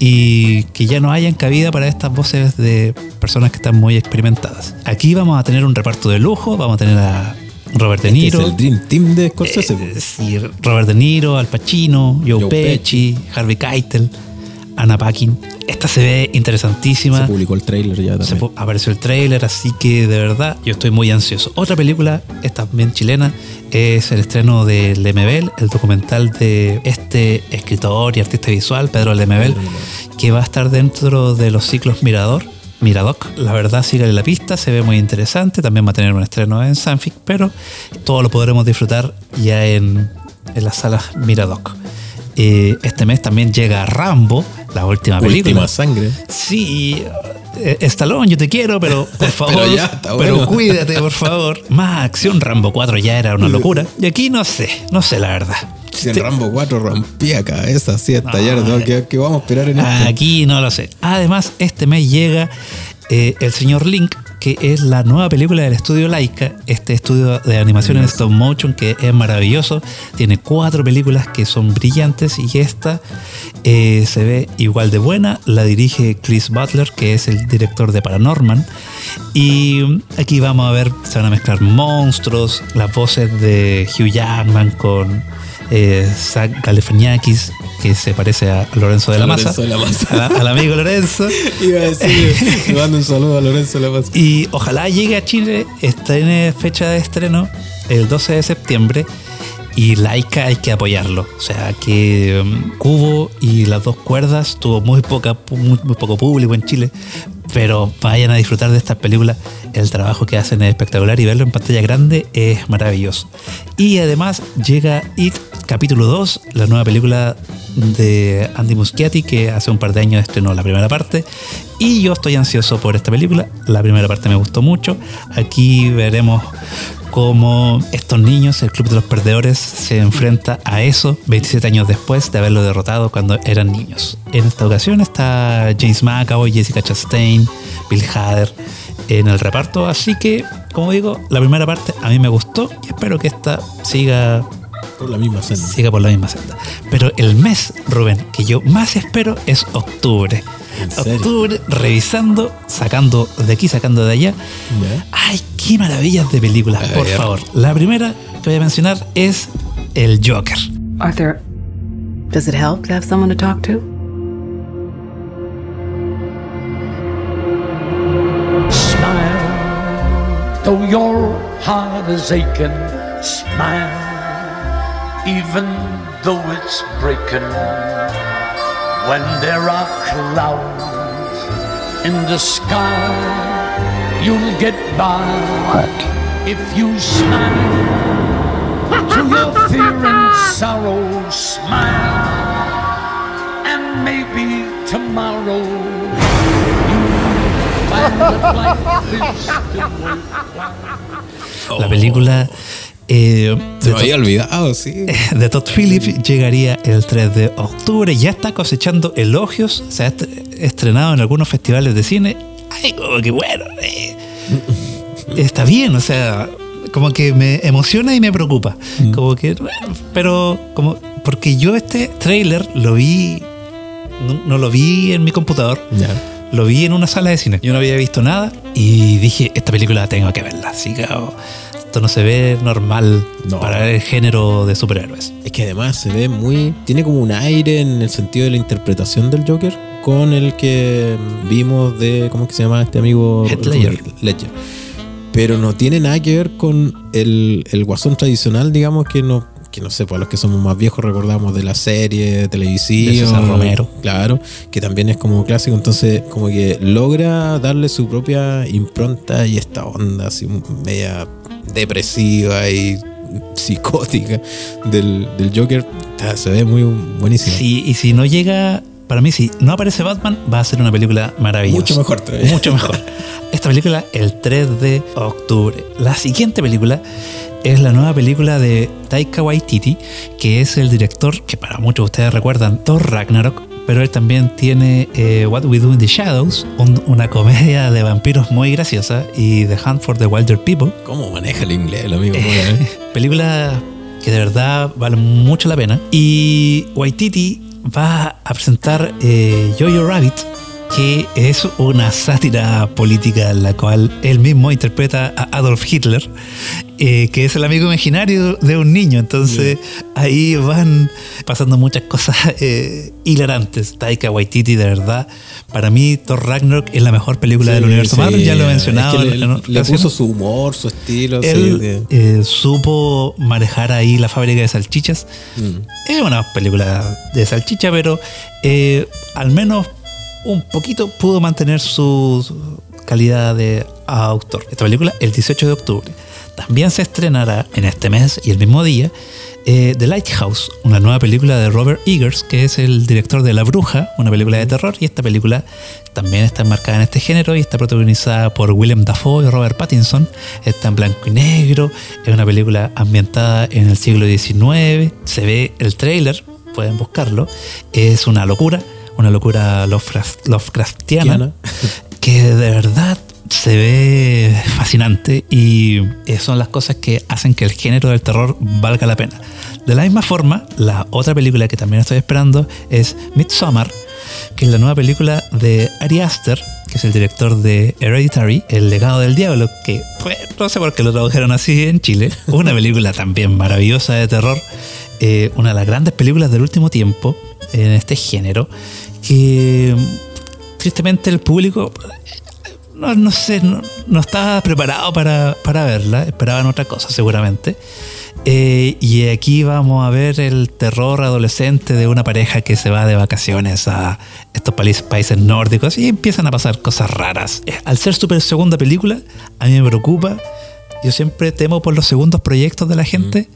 y que ya no hayan cabida para estas voces de personas que están muy experimentadas. Aquí vamos a tener un reparto de lujo, vamos a tener a Robert De Este Niro. es el Dream Team de Scorsese. Eh, sí, Robert De Niro, Al Pacino, Joe, Joe Pesci, Harvey Keitel, Anna Paquin. Esta se ve interesantísima. Se publicó el tráiler ya también. apareció el tráiler, así que de verdad yo estoy muy ansioso. Otra película, esta también chilena, es el estreno de Lemebel, el documental de este escritor y artista visual, Pedro Lemebel, que va a estar dentro de los ciclos Mirador. Miradoc, la verdad, sígale la pista, se ve muy interesante. También va a tener un estreno en Sanfic, pero todo lo podremos disfrutar ya en, en las salas Miradoc. Eh, este mes también llega Rambo, la última película. Última sangre. Sí, eh, Stallone, yo te quiero, pero [LAUGHS] por favor, Pero ya, está pero bueno. cuídate, por [LAUGHS] favor. Más acción, Rambo 4 ya era una locura. Y aquí no sé, no sé la verdad. Si el Rambo 4 rompía cabeza así a estallar, ¿no? ¿Qué, qué vamos a esperar en esto? Aquí no lo sé. Además, este mes llega eh, El Señor Link, que es la nueva película del estudio Laika, este estudio de animación en stop motion que es maravilloso. Tiene cuatro películas que son brillantes y esta eh, se ve igual de buena. La dirige Chris Butler, que es el director de Paranorman. Y aquí vamos a ver, se van a mezclar monstruos, las voces de Hugh Jackman con eh, Zach Galifianakis, que se parece a Lorenzo de la Maza. Lorenzo de la Maza. A al amigo Lorenzo. [LAUGHS] Iba a decir, le mando un saludo a Lorenzo La Paz. Y ojalá llegue a Chile, estrene fecha de estreno el 12 de septiembre. Y Laika hay que apoyarlo. O sea que um, Cubo y las dos cuerdas tuvo muy, poca, muy, poco público en Chile. Pero vayan a disfrutar de estas películas. El trabajo que hacen es espectacular y verlo en pantalla grande es maravilloso. Y además llega It capítulo 2, la nueva película de Andy Muschietti que hace un par de años estrenó la primera parte. Y yo estoy ansioso por esta película. La primera parte me gustó mucho. Aquí veremos cómo estos niños, el Club de los Perdedores, se enfrenta a eso 27 años después de haberlo derrotado cuando eran niños. En esta ocasión está James McAvoy, Jessica Chastain, Bill Hader en el reparto. Así que, como digo, la primera parte a mí me gustó y espero que esta siga Por la misma senda. siga por la misma senda. Pero el mes, Rubén, que yo más espero es octubre. ¿En serio? Octubre, revisando, sacando de aquí, sacando de allá. ¡Ay, qué maravillas de películas! A por ver. favor. La primera que voy a mencionar es El Joker. Arthur, does it help to have someone to talk to? Smile, though your heart is aching. Smile, even though it's breaking. When there are clouds in the sky, you'll get by. What? If you smile to your fear and [LAUGHS] sorrow, smile, and maybe tomorrow you'll find that life is still worthwhile. La película eh, Se me había olvidado, sí. [LAUGHS] de Todd Phillips llegaría el 3 de octubre. Ya está cosechando elogios. Se ha est- estrenado en algunos festivales de cine. ¡Ay, como que bueno! eh, está bien, o sea, como que me emociona y me preocupa. Como que, bueno, pero como, porque yo este trailer lo vi, no, no lo vi en mi computador, lo vi en una sala de cine. Yo no había visto nada y dije, esta película tengo que verla. Así que oh, esto no se ve normal No. para el género de superhéroes. Es que además se ve muy. Tiene como un aire en el sentido de la interpretación del Joker con el que vimos de. ¿Cómo es que se llama este amigo? Heath Ledger. Ledger. Pero no tiene nada que ver con el, el guasón tradicional, digamos, que no. Que no sé, para los que somos más viejos recordamos de la serie televisiva. De Romero. Claro, que también es como clásico. Entonces, como que logra darle su propia impronta y esta onda así media depresiva y psicótica del, del Joker. Se ve muy buenísimo. Sí, y si no llega, para mí, si no aparece Batman, va a ser una película maravillosa. Mucho mejor todavía. Mucho mejor. [LAUGHS] Esta película el 3 de octubre. La siguiente película es la nueva película de Taika Waititi, que es el director que para muchos de ustedes recuerdan Thor Ragnarok, pero él también tiene eh, What We Do in the Shadows, un- una comedia de vampiros muy graciosa, y The Hunt for the Wilder People, ¿Cómo maneja el inglés el amigo? eh? [LAUGHS] película que de verdad vale mucho la pena. Y Waititi va a presentar eh, Jojo Rabbit, que es una sátira política en la cual él mismo interpreta a Adolf Hitler, eh, que es el amigo imaginario de un niño. Entonces ahí van pasando muchas cosas [LAUGHS] eh, hilarantes. Taika Waititi, de verdad, para mí Thor Ragnarok es la mejor película del universo Marvel, ya lo he mencionado. Es que le, puso su humor, su estilo. Él eh, supo manejar ahí la fábrica de salchichas. Mm. Es una película de salchicha, pero al menos un poquito pudo mantener su calidad de autor. Esta película el 18 de octubre. También se estrenará en este mes y el mismo día eh, The Lighthouse, una nueva película de Robert Eggers, que es el director de La Bruja, una película de terror, y esta película también está enmarcada en este género y está protagonizada por Willem Dafoe y Robert Pattinson. Está en blanco y negro, es una película ambientada en el siglo XIX, se ve el trailer, pueden buscarlo, es una locura, una locura Lovecraft- Lovecraftiana, que de verdad se ve fascinante y eh, son las cosas que hacen que el género del terror valga la pena. De la misma forma, la otra película que también estoy esperando es Midsommar, que es la nueva película de Ari Aster, que es el director de Hereditary, El legado del diablo, que pues, no sé por qué lo tradujeron así en Chile. [LAUGHS] Una película también maravillosa de terror, eh, una de las grandes películas del último tiempo en este género, que tristemente el público no, no sé, no, no estaba preparado para, para verla, esperaban otra cosa seguramente. Eh, y aquí vamos a ver el terror adolescente de una pareja que se va de vacaciones a estos países, nórdicos y empiezan a pasar cosas raras. Eh, Al ser super segunda película, a mí me preocupa. Yo siempre temo por los segundos proyectos de la gente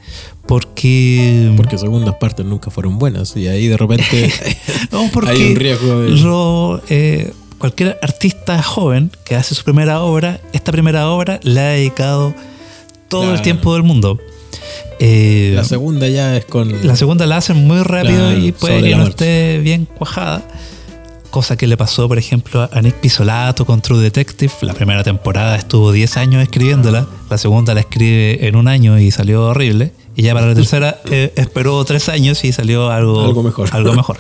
porque... Porque segundas partes nunca fueron buenas y ahí de repente [LAUGHS] No, porque hay un riesgo de... lo, eh, cualquier artista joven que hace su primera obra, esta primera obra la ha dedicado todo el tiempo del mundo. Eh, La segunda ya es con... la segunda la hacen muy rápido Claro, y puede que no esté bien cuajada. Cosa que le pasó, por ejemplo, a Nick Pisolato con True Detective. La primera temporada estuvo 10 años escribiéndola. La segunda la escribe en un año y salió horrible. Y ya para la tercera [LAUGHS] eh, esperó 3 años y salió algo, Algo mejor. [LAUGHS] Algo mejor.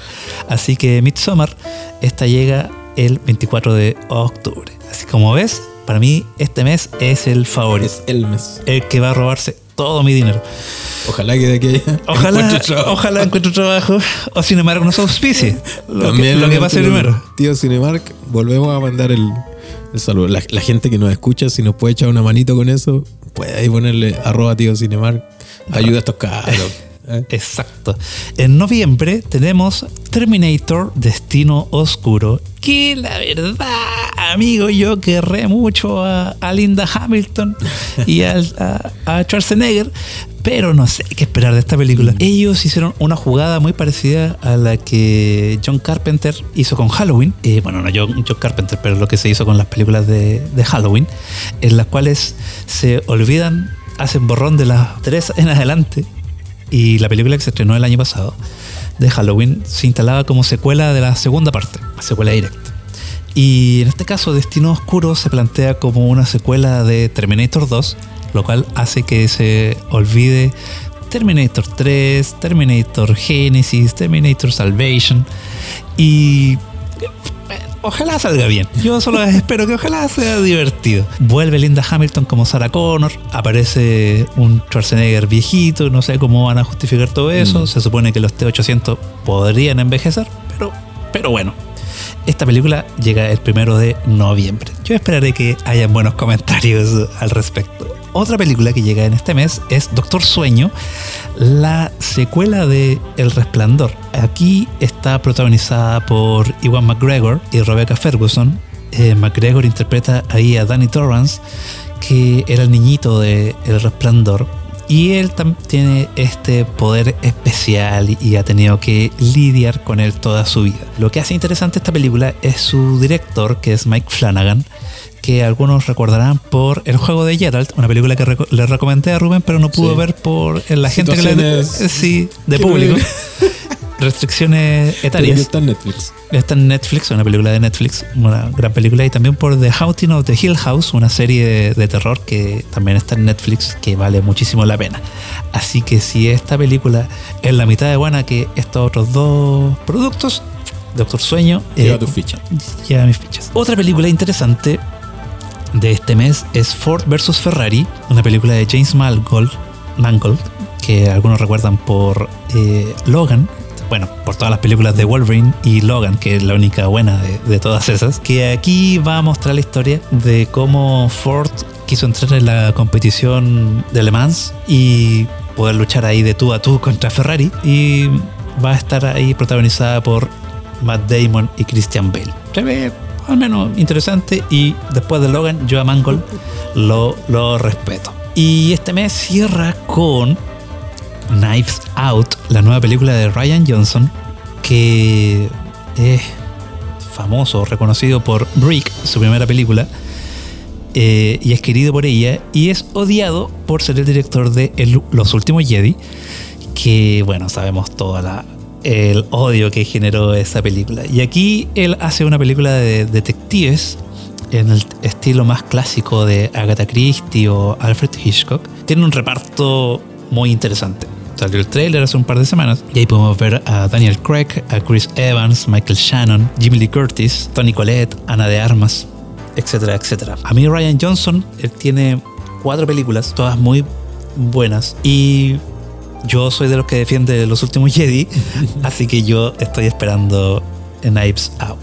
Así que Midsommar, esta llega el 24 de octubre. Así como ves, para mí este mes es el favorito. Es el mes. El que va a robarse todo mi dinero. Ojalá que de aquí [LAUGHS] Ojalá, encuentre trabajo. ojalá encuentre trabajo o sin embargo nos auspicie. Lo que, También lo que pase primero. Tío Cinemark, volvemos a mandar el, el saludo. La, la gente que nos escucha, si nos puede echar una manito con eso, puede ahí ponerle arroba tío Cinemark. Ayuda a estos cabros. [LAUGHS] ¿eh? Exacto. En noviembre tenemos Terminator Destino Oscuro. Que la verdad, amigo, yo querré mucho a, a Linda Hamilton y al- a, a Schwarzenegger, pero no sé qué esperar de esta película. Ellos hicieron una jugada muy parecida a la que John Carpenter hizo con Halloween. Eh, bueno, no John, John Carpenter, pero lo que se hizo con las películas de, de Halloween, en las cuales se olvidan, hacen borrón de las tres en adelante y la película que se estrenó el año pasado de Halloween se instalaba como secuela de la segunda parte, secuela directa. Y en este caso, Destino Oscuro se plantea como una secuela de Terminator 2, lo cual hace que se olvide Terminator 3, Terminator Genesis, Terminator Salvation. Y ojalá salga bien. Yo solo [LAUGHS] espero que ojalá sea divertido. Vuelve Linda Hamilton como Sarah Connor. Aparece un Schwarzenegger viejito. No sé cómo van a justificar todo eso. Se supone que los T-800 podrían envejecer. Pero, pero bueno. Esta película llega el primero de noviembre. Yo esperaré que hayan buenos comentarios al respecto. Otra película que llega en este mes es Doctor Sueño, la secuela de El Resplandor. Aquí está protagonizada por Iwan McGregor y Rebecca Ferguson. Eh, McGregor interpreta ahí a Danny Torrance, que era el niñito de El Resplandor. Y él tiene este poder especial y ha tenido que lidiar con él toda su vida. Lo que hace interesante esta película es su director, que es Mike Flanagan, que algunos recordarán por El juego de Geralt, una película que reco- le recomendé a Rubén, pero no pudo Sí. ver por la gente que le, [LAUGHS] sí, de público. [LAUGHS] Restricciones etarias. está en Netflix. Está en Netflix, una película de Netflix, una gran película. Y también por The Haunting of the Hill House, una serie de, de terror que también está en Netflix, que vale muchísimo la pena. Así que si esta película es la mitad de buena que estos otros dos productos, Doctor Sueño. Lleva eh, tus fichas. Lleva mis fichas. Otra película interesante de este mes es Ford vs. Ferrari, una película de James Mangold, Mangold que algunos recuerdan por eh, Logan. Bueno, por todas las películas de Wolverine y Logan, que es la única buena de, todas esas. Que aquí va a mostrar la historia de cómo Ford quiso entrar en la competición de Le Mans y poder luchar ahí de tú a tú contra Ferrari. Y va a estar ahí protagonizada por Matt Damon y Christian Bale. Se al menos interesante y después de Logan, yo a Mangold lo respeto. Y este mes cierra con Knives Out, la nueva película de Ryan Johnson, que es famoso, reconocido por Brick, su primera película, eh, y es querido por ella, y es odiado por ser el director de Los Últimos Jedi, que bueno, sabemos toda la el odio que generó esa película. Y aquí él hace una película de detectives en el estilo más clásico de Agatha Christie o Alfred Hitchcock. Tiene un reparto muy interesante. Salió el trailer hace un par de semanas y ahí podemos ver a Daniel Craig, a Chris Evans, Michael Shannon, Jimmy Lee Curtis, Tony Collette, Ana de Armas, etcétera, etcétera. A mí Ryan Johnson, él tiene cuatro películas, todas muy buenas y yo soy de los que defiende los últimos Jedi, [LAUGHS] así que yo estoy esperando Knives Out.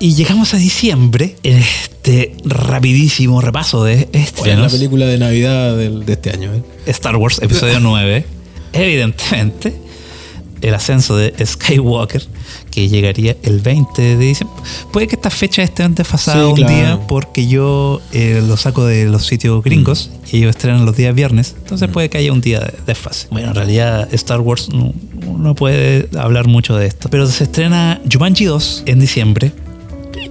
Y llegamos a diciembre en este rapidísimo repaso de ¿Cuál es la estrenos. película de Navidad del- de este año? eh? Star Wars Episodio 9. Evidentemente, el ascenso de Skywalker, que llegaría el 20 de diciembre. Puede que esta fecha esté desfasada Sí, un día porque yo eh, lo saco de los sitios gringos Mm. y ellos estrenan los días viernes. Entonces puede que haya un día de desfase. Bueno, en realidad Star Wars no, no puede hablar mucho de esto. Pero se estrena Jumanji 2 en diciembre.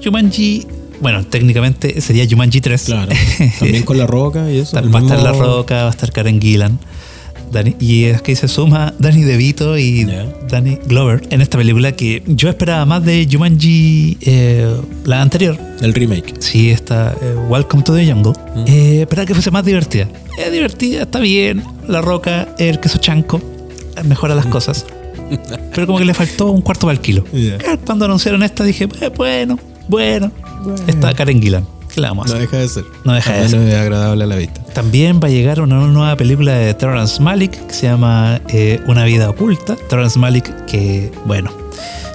Jumanji... Bueno, técnicamente sería Jumanji 3. Claro. También con La Roca y eso. [LAUGHS] Va a estar La Roca, va a estar Karen Gillan. Dani- y es que se suma Danny DeVito y. Danny Glover en esta película que yo esperaba más de Jumanji, eh, la anterior. El remake. Sí, está eh, Welcome to the Jungle. Eh, esperaba que fuese más divertida. Es divertida, está bien. La Roca, el queso chanco, eh, mejora las cosas. Pero como que le faltó un cuarto para el kilo. [LAUGHS] Cuando anunciaron esta dije, eh, bueno, bueno. Está Karen Gillan. ¿Qué le vamos a No deja de ser. No deja de ser. es agradable a la vista. También va a llegar una nueva película de Terrence Malick que se llama eh, Una vida oculta. Terrence Malick que, bueno,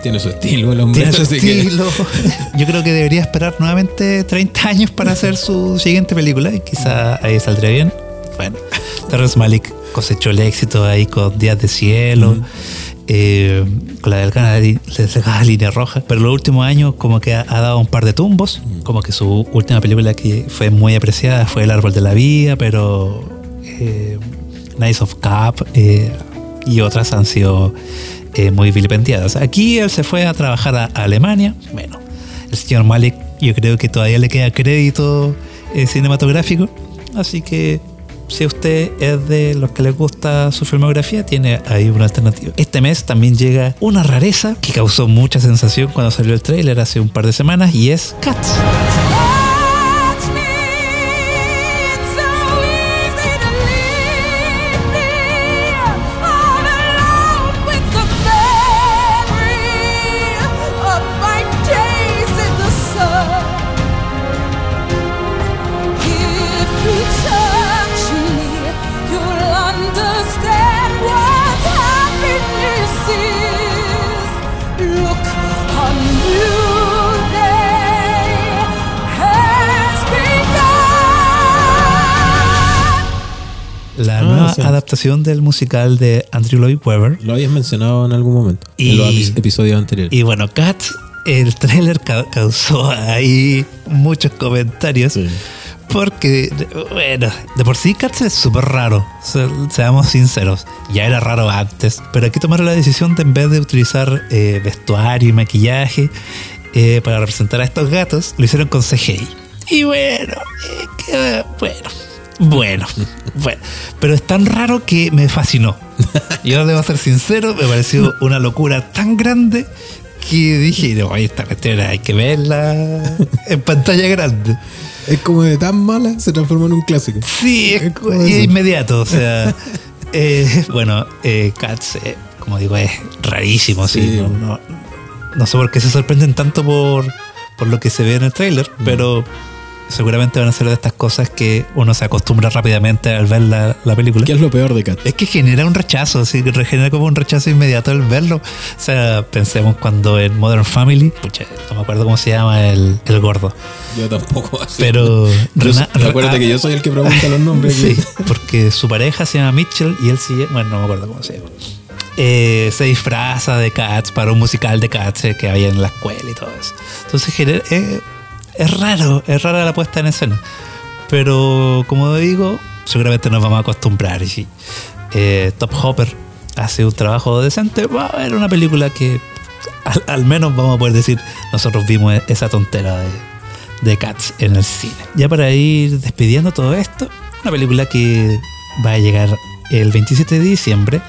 Tiene su estilo el hombre. tiene su que- estilo. [LAUGHS] Yo creo que debería esperar nuevamente 30 años para hacer su siguiente película y quizá ahí saldría bien. Bueno, Terrence Malick cosechó el éxito ahí con Días de Cielo. Eh, con la delgada, delgada línea roja, pero los últimos años como que ha, ha dado un par de tumbos, como que su última película que fue muy apreciada fue El Árbol de la Vida, pero eh, Nice of Cap eh, y otras han sido eh, muy vilipendiadas. Aquí él se fue a trabajar a, a Alemania. Bueno, el señor Malik yo creo que todavía le queda crédito cinematográfico. Así que si usted es de los que les gusta su filmografía, tiene ahí una alternativa. Este mes también llega una rareza que causó mucha sensación cuando salió el tráiler hace un par de semanas y es Cats. Adaptación del musical de Andrew Lloyd Webber. Lo habías mencionado en algún momento. Y- En los epi- episodios anteriores. Y bueno, Cats, el tráiler ca- causó ahí muchos comentarios. Sí. Porque, bueno, de por sí Cats es súper raro, se- seamos sinceros. Ya era raro antes, pero aquí tomaron la decisión de en vez de utilizar eh, vestuario y maquillaje eh, para representar a estos gatos, lo hicieron con CGI. Y bueno, eh, que- bueno, bueno, bueno. Pero es tan raro que me fascinó. Yo debo ser sincero, me pareció una locura tan grande que dije, no, esta cuestión hay que verla en pantalla grande. Es como de tan mala, se transformó en un clásico. Sí, es, eso. inmediato. O sea, [LAUGHS] eh, bueno, eh, Cats, eh, como digo, es rarísimo. Sí. Sí. No, no- no sé por qué se sorprenden tanto por, por lo que se ve en el tráiler, pero seguramente van a ser de estas cosas que uno se acostumbra rápidamente al ver la, la película. ¿Qué es lo peor de Cats? Es que genera un rechazo, sí, que genera como un rechazo inmediato al verlo. O sea, pensemos cuando en Modern Family, pucha, no me acuerdo cómo se llama el, el gordo. Yo tampoco. así. Pero [LAUGHS] Recuérdate que yo soy el que pregunta los nombres. Sí, [LAUGHS] porque su pareja se llama Mitchell y él sigue, bueno, no me acuerdo cómo se llama. Eh, se disfraza de Cats para un musical de Cats eh, que había en la escuela y todo eso. Entonces genera- eh, es raro, es rara la puesta en escena. Pero como digo, seguramente nos vamos a acostumbrar. Y eh, Top Hopper hace un trabajo decente, va a haber una película que al, al menos vamos a poder decir, nosotros vimos esa tontera de, de Cats en el cine. Ya para ir despidiendo todo esto, una película que va a llegar el 27 de diciembre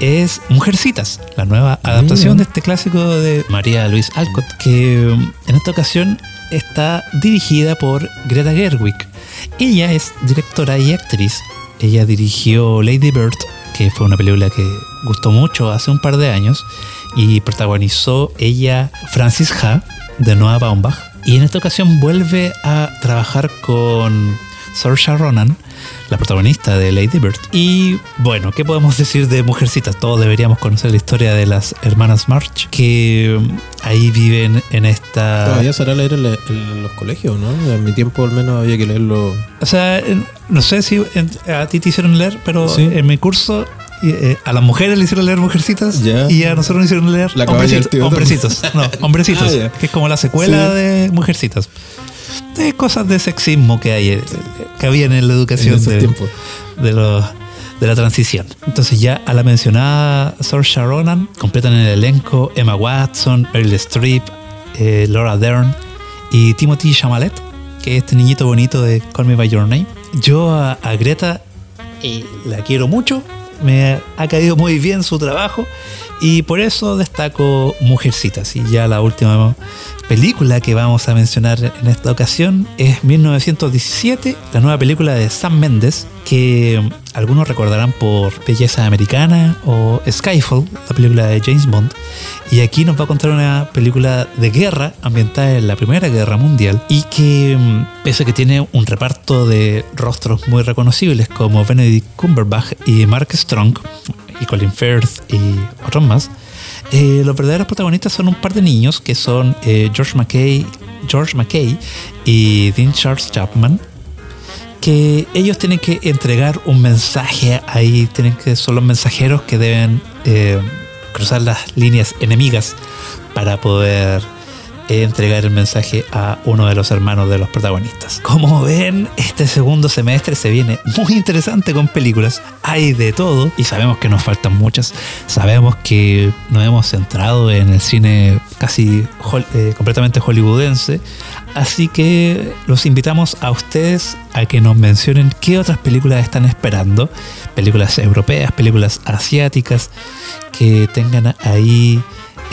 es Mujercitas, la nueva adaptación de este clásico de María Luis Alcott, que en esta ocasión está dirigida por Greta Gerwig. Ella es directora y actriz. Ella dirigió Lady Bird, que fue una película que gustó mucho hace un par de años, y protagonizó ella Francis Ha de Noah Baumbach. Y en esta ocasión vuelve a trabajar con Saoirse Ronan, la protagonista de Lady Bird. Y bueno, ¿qué podemos decir de Mujercitas? Todos deberíamos conocer la historia de las hermanas March, que um, ahí viven en esta... Todavía será leer en, la- en los colegios, ¿no? En mi tiempo al menos había que leerlo. O sea, no sé si a ti te hicieron leer, pero Sí. en mi curso eh, a las mujeres le hicieron leer Mujercitas Ya. y a nosotros nos hicieron leer La del hombrecitos. No, hombrecitos, [LAUGHS] Ah, que es como la secuela Sí. de Mujercitas. De cosas de sexismo que hay, eh, que había en la educación En de, los- de la transición. Entonces ya a la mencionada Saoirse Ronan completan el elenco Emma Watson, Meryl Streep, eh, Laura Dern y Timothy Chalamet, que es este niñito bonito de Call Me By Your Name. Yo a, a Greta eh, la quiero mucho, me ha caído muy bien su trabajo y por eso destaco Mujercitas. Y ya la última película que vamos a mencionar en esta ocasión es 1917, la nueva película de Sam Mendes, que algunos recordarán por Belleza Americana o Skyfall, la película de James Bond. Y aquí nos va a contar una película de guerra ambientada en la Primera Guerra Mundial y que, mm, pese a que tiene un reparto de rostros muy reconocibles como Benedict Cumberbatch y Mark Strong y Colin Firth y otros más, eh, los verdaderos protagonistas son un par de niños que son eh, George McKay, George McKay y Dean Charles Chapman, que ellos tienen que entregar un mensaje ahí, tienen que son los mensajeros que deben eh, cruzar las líneas enemigas para poder eh, entregar el mensaje a uno de los hermanos de los protagonistas. Como ven, este segundo semestre se viene muy interesante con películas. Hay de todo y sabemos que nos faltan muchas. Sabemos que nos hemos centrado en el cine casi eh, completamente hollywoodense. Así que los invitamos a ustedes a que nos mencionen qué otras películas están esperando. Películas europeas, películas asiáticas que tengan ahí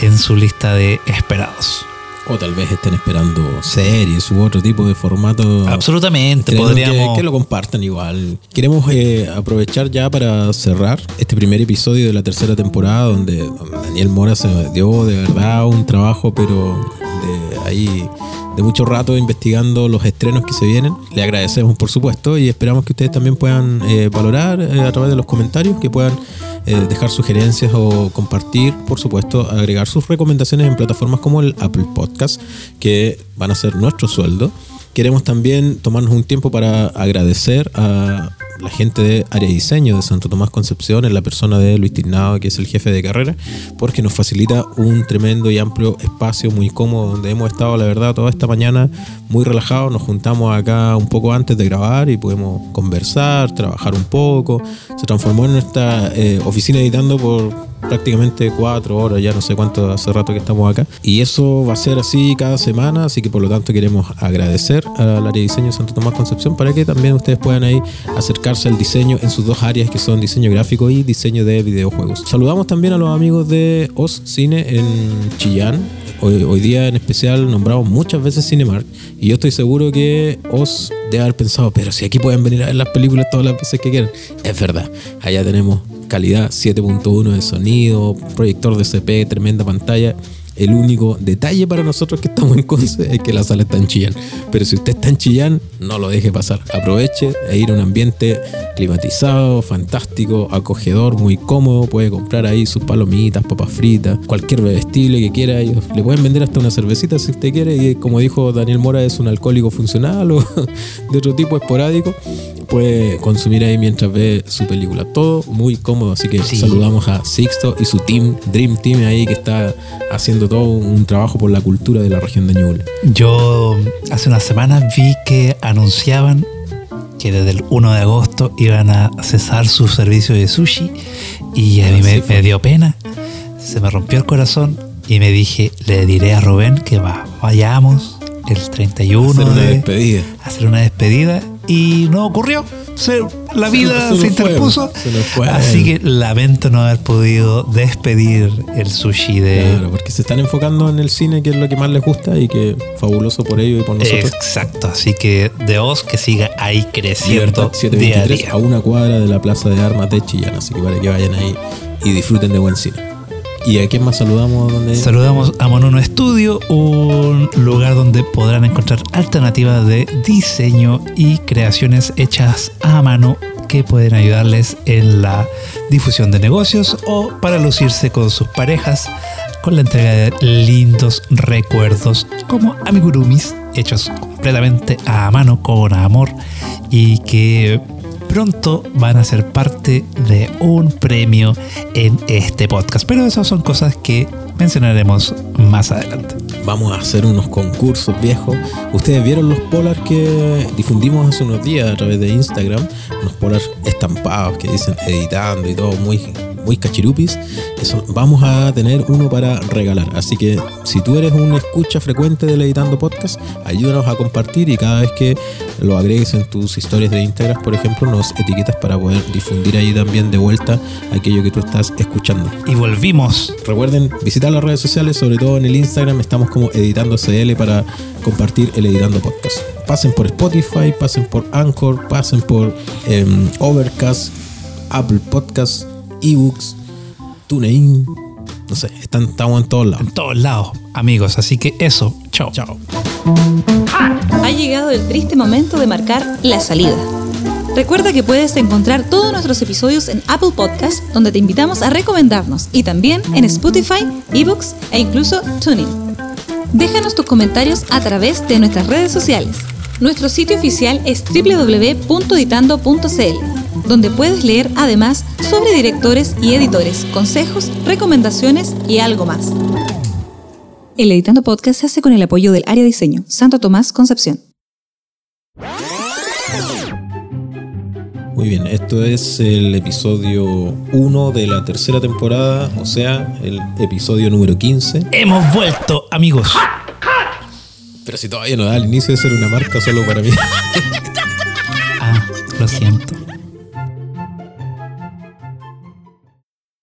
en su lista de esperados. O tal vez estén esperando series u otro tipo de formato. Absolutamente, podríamos. que, que lo compartan igual. Queremos eh, aprovechar ya para cerrar este primer episodio de la tercera temporada donde Daniel Mora se dio de verdad un trabajo, pero de ahí de mucho rato investigando los estrenos que se vienen. Le agradecemos por supuesto y esperamos que ustedes también puedan eh, valorar eh, a través de los comentarios, que puedan eh, dejar sugerencias o compartir, por supuesto, agregar sus recomendaciones en plataformas como el Apple Podcast, que van a ser nuestro sueldo. Queremos también tomarnos un tiempo para agradecer a la gente de área diseño de Santo Tomás Concepción, en la persona de Luis Tignado, que es el jefe de carrera, porque nos facilita un tremendo y amplio espacio muy cómodo donde hemos estado, la verdad, toda esta mañana muy relajados. Nos juntamos acá un poco antes de grabar y podemos conversar, trabajar un poco. Se transformó en nuestra eh, oficina editando por prácticamente cuatro horas, ya no sé cuánto hace rato que estamos acá. Y eso va a ser así cada semana, así que por lo tanto queremos agradecer al área de diseño de Santo Tomás Concepción para que también ustedes puedan ahí acercarse al diseño en sus dos áreas que son diseño gráfico y diseño de videojuegos. Saludamos también a los amigos de Os Cine en Chillán. Hoy, hoy día en especial nombramos muchas veces Cinemark y yo estoy seguro que Os debe haber pensado, pero si aquí pueden venir a ver las películas todas las veces que quieran. Es verdad, allá tenemos calidad 7.1 de sonido, proyector de CP, tremenda pantalla El único detalle para nosotros que estamos en Conce es que la sala está en Chillán. Pero si usted está en Chillán, no lo deje pasar. Aproveche e ir a un ambiente climatizado, fantástico, acogedor, muy cómodo. Puede comprar ahí sus palomitas, papas fritas, cualquier bebestible que quiera. Ellos le pueden vender hasta una cervecita si usted quiere. Y como dijo Daniel Mora, es un alcohólico funcional o [LAUGHS] de otro tipo esporádico. Puede consumir ahí mientras ve su película. Todo muy cómodo. Así que saludamos a Sixto y su team, Dream Team ahí que está haciendo todo un trabajo por la cultura de la región de Ñuble. Yo hace unas semanas vi que anunciaban que desde el 1 de agosto iban a cesar su servicio de sushi y a mí me, me dio pena, se me rompió el corazón y me dije, le diré a Rubén que va, vayamos el 31 Hacer una de- despedida. hacer una despedida y no ocurrió. Se- la vida se interpuso. fue. Así que lamento no haber podido despedir el sushi de, Claro, porque se están enfocando en el cine, que es lo que más les gusta y que fabuloso por ello y por nosotros. Exacto, así que de Oz que siga ahí creciendo Libertad día a 723 día. a una cuadra de la Plaza de Armas de Chillán, así que para que vayan ahí y disfruten de buen cine. ¿Y a quién más saludamos? ¿Dónde? Saludamos a Monono Studio, un lugar donde podrán encontrar alternativas de diseño y creaciones hechas a mano que pueden ayudarles en la difusión de negocios o para lucirse con sus parejas con la entrega de lindos recuerdos como amigurumis hechos completamente a mano con amor y que pronto van a ser parte de un premio en este podcast. Pero esas son cosas que mencionaremos más adelante. Vamos a hacer unos concursos viejos. Ustedes vieron los polars que difundimos hace unos días a través de Instagram. Unos polars estampados que dicen editando y todo muy, muy cachirupis. Eso, vamos a tener uno para regalar. Así que si tú eres un escucha frecuente del Editando Podcast, ayúdanos a compartir y cada vez que lo agregues en tus historias de Instagram, por ejemplo, nos etiquetas para poder difundir ahí también de vuelta aquello que tú estás escuchando. Y volvimos. Recuerden visitar las redes sociales, sobre todo en el Instagram, estamos como Editando CL para compartir el Editando Podcast. Pasen por Spotify, pasen por Anchor, pasen por em, Overcast, Apple Podcasts, eBooks, TuneIn. No sé, están, estamos en todos lados. En todos lados, amigos. Así que eso, chao. Chao. Ha llegado el triste momento de marcar la salida. Recuerda que puedes encontrar todos nuestros episodios en Apple Podcast, donde te invitamos a recomendarnos, y también en Spotify, eBooks e incluso Tuning. Déjanos tus comentarios a través de nuestras redes sociales. Nuestro sitio oficial es www.editando.cl, donde puedes leer además sobre directores y editores, consejos, recomendaciones y algo más. El Editando Podcast se hace con el apoyo del Área Diseño, Santo Tomás, Concepción. Muy bien, esto es el episodio 1 de la tercera temporada, o sea, el episodio número 15. Hemos vuelto, amigos. Pero si todavía no da el inicio de ser una marca solo para mí. Ah, lo siento.